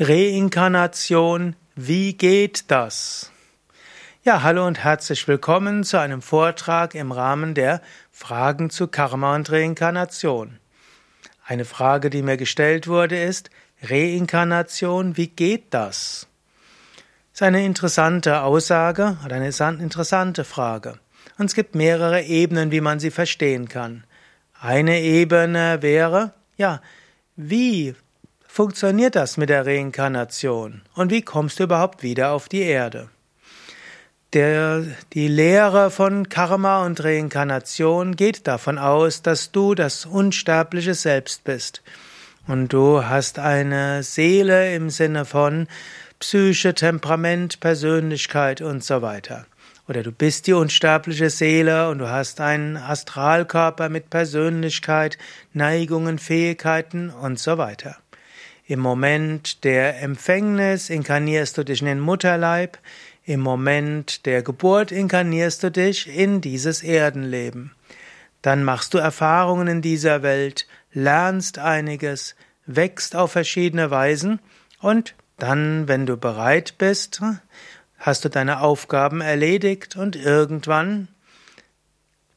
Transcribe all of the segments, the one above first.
Reinkarnation, wie geht das? Ja, hallo und herzlich willkommen zu einem Vortrag im Rahmen der Fragen zu Karma und Reinkarnation. Eine Frage, die mir gestellt wurde, ist Reinkarnation, wie geht das? Das ist eine interessante Aussage oder eine interessante Frage. Und es gibt mehrere Ebenen, wie man sie verstehen kann. Eine Ebene wäre, ja, wie funktioniert das mit der Reinkarnation? Und wie kommst du überhaupt wieder auf die Erde? Der, die Lehre von Karma und Reinkarnation geht davon aus, dass du das unsterbliche Selbst bist. Und du hast eine Seele im Sinne von Psyche, Temperament, Persönlichkeit und so weiter. Oder du bist die unsterbliche Seele und du hast einen Astralkörper mit Persönlichkeit, Neigungen, Fähigkeiten und so weiter. Im Moment der Empfängnis inkarnierst du dich in den Mutterleib, im Moment der Geburt inkarnierst du dich in dieses Erdenleben. Dann machst du Erfahrungen in dieser Welt, lernst einiges, wächst auf verschiedene Weisen und dann, wenn du bereit bist, hast du deine Aufgaben erledigt und irgendwann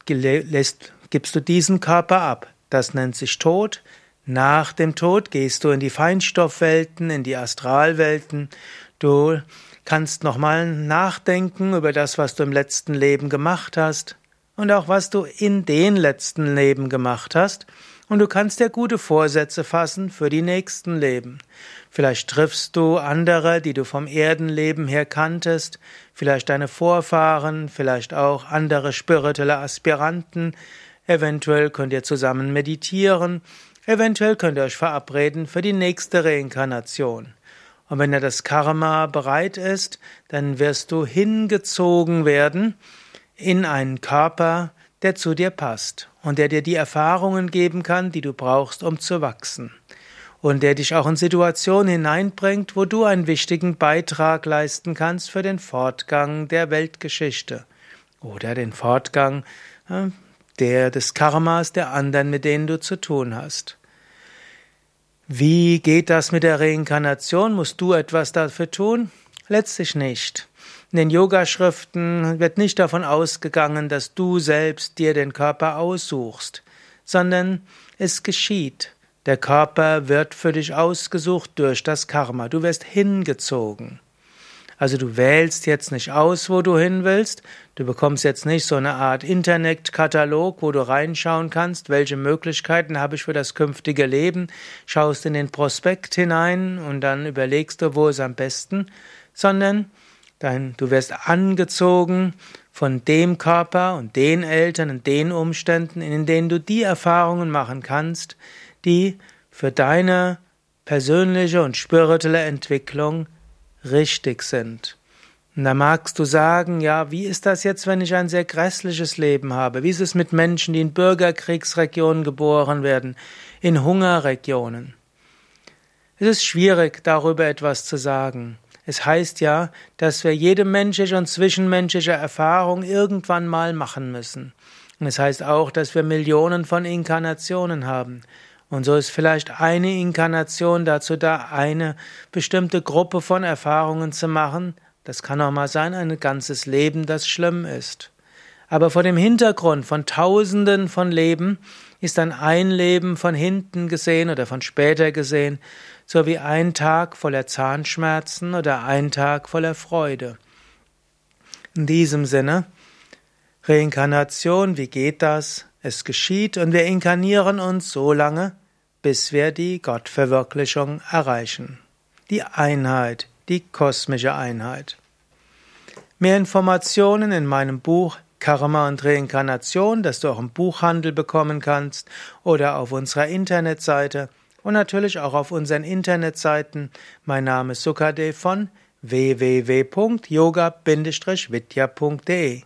gibst du diesen Körper ab. Das nennt sich Tod, nach dem Tod gehst du in die Feinstoffwelten, in die Astralwelten. Du kannst nochmal nachdenken über das, was du im letzten Leben gemacht hast und auch was du in den letzten Leben gemacht hast. Und du kannst dir gute Vorsätze fassen für die nächsten Leben. Vielleicht triffst du andere, die du vom Erdenleben her kanntest, vielleicht deine Vorfahren, vielleicht auch andere spirituelle Aspiranten. Eventuell könnt ihr zusammen meditieren Eventuell könnt ihr euch verabreden für die nächste Reinkarnation. Und wenn ja das Karma bereit ist, dann wirst du hingezogen werden in einen Körper, der zu dir passt und der dir die Erfahrungen geben kann, die du brauchst, um zu wachsen. Und der dich auch in Situationen hineinbringt, wo du einen wichtigen Beitrag leisten kannst für den Fortgang der Weltgeschichte oder den Fortgang äh, der des Karmas der anderen, mit denen du zu tun hast. Wie geht das mit der Reinkarnation? Musst du etwas dafür tun? Letztlich nicht. In den Yogaschriften wird nicht davon ausgegangen, dass du selbst dir den Körper aussuchst, sondern es geschieht. Der Körper wird für dich ausgesucht durch das Karma. Du wirst hingezogen. Also du wählst jetzt nicht aus, wo du hin willst. Du bekommst jetzt nicht so eine Art Internetkatalog, wo du reinschauen kannst, welche Möglichkeiten habe ich für das künftige Leben. Schaust in den Prospekt hinein und dann überlegst du, wo ist am besten, sondern dein, du wirst angezogen von dem Körper und den Eltern und den Umständen, in denen du die Erfahrungen machen kannst, die für deine persönliche und spirituelle Entwicklung richtig sind. Und da magst du sagen, ja, wie ist das jetzt, wenn ich ein sehr grässliches Leben habe? Wie ist es mit Menschen, die in Bürgerkriegsregionen geboren werden, in Hungerregionen? Es ist schwierig, darüber etwas zu sagen. Es heißt ja, dass wir jede menschliche und zwischenmenschliche Erfahrung irgendwann mal machen müssen. Und es heißt auch, dass wir Millionen von Inkarnationen haben. Und so ist vielleicht eine Inkarnation dazu da, eine bestimmte Gruppe von Erfahrungen zu machen. Das kann auch mal sein, ein ganzes Leben, das schlimm ist. Aber vor dem Hintergrund von Tausenden von Leben ist dann ein Leben von hinten gesehen oder von später gesehen, so wie ein Tag voller Zahnschmerzen oder ein Tag voller Freude. In diesem Sinne, Reinkarnation, wie geht das? Es geschieht und wir inkarnieren uns so lange, bis wir die Gottverwirklichung erreichen. Die Einheit, die kosmische Einheit. Mehr Informationen in meinem Buch Karma und Reinkarnation, das du auch im Buchhandel bekommen kannst oder auf unserer Internetseite und natürlich auch auf unseren Internetseiten. Mein Name ist Sukadev von www.yoga-vidya.de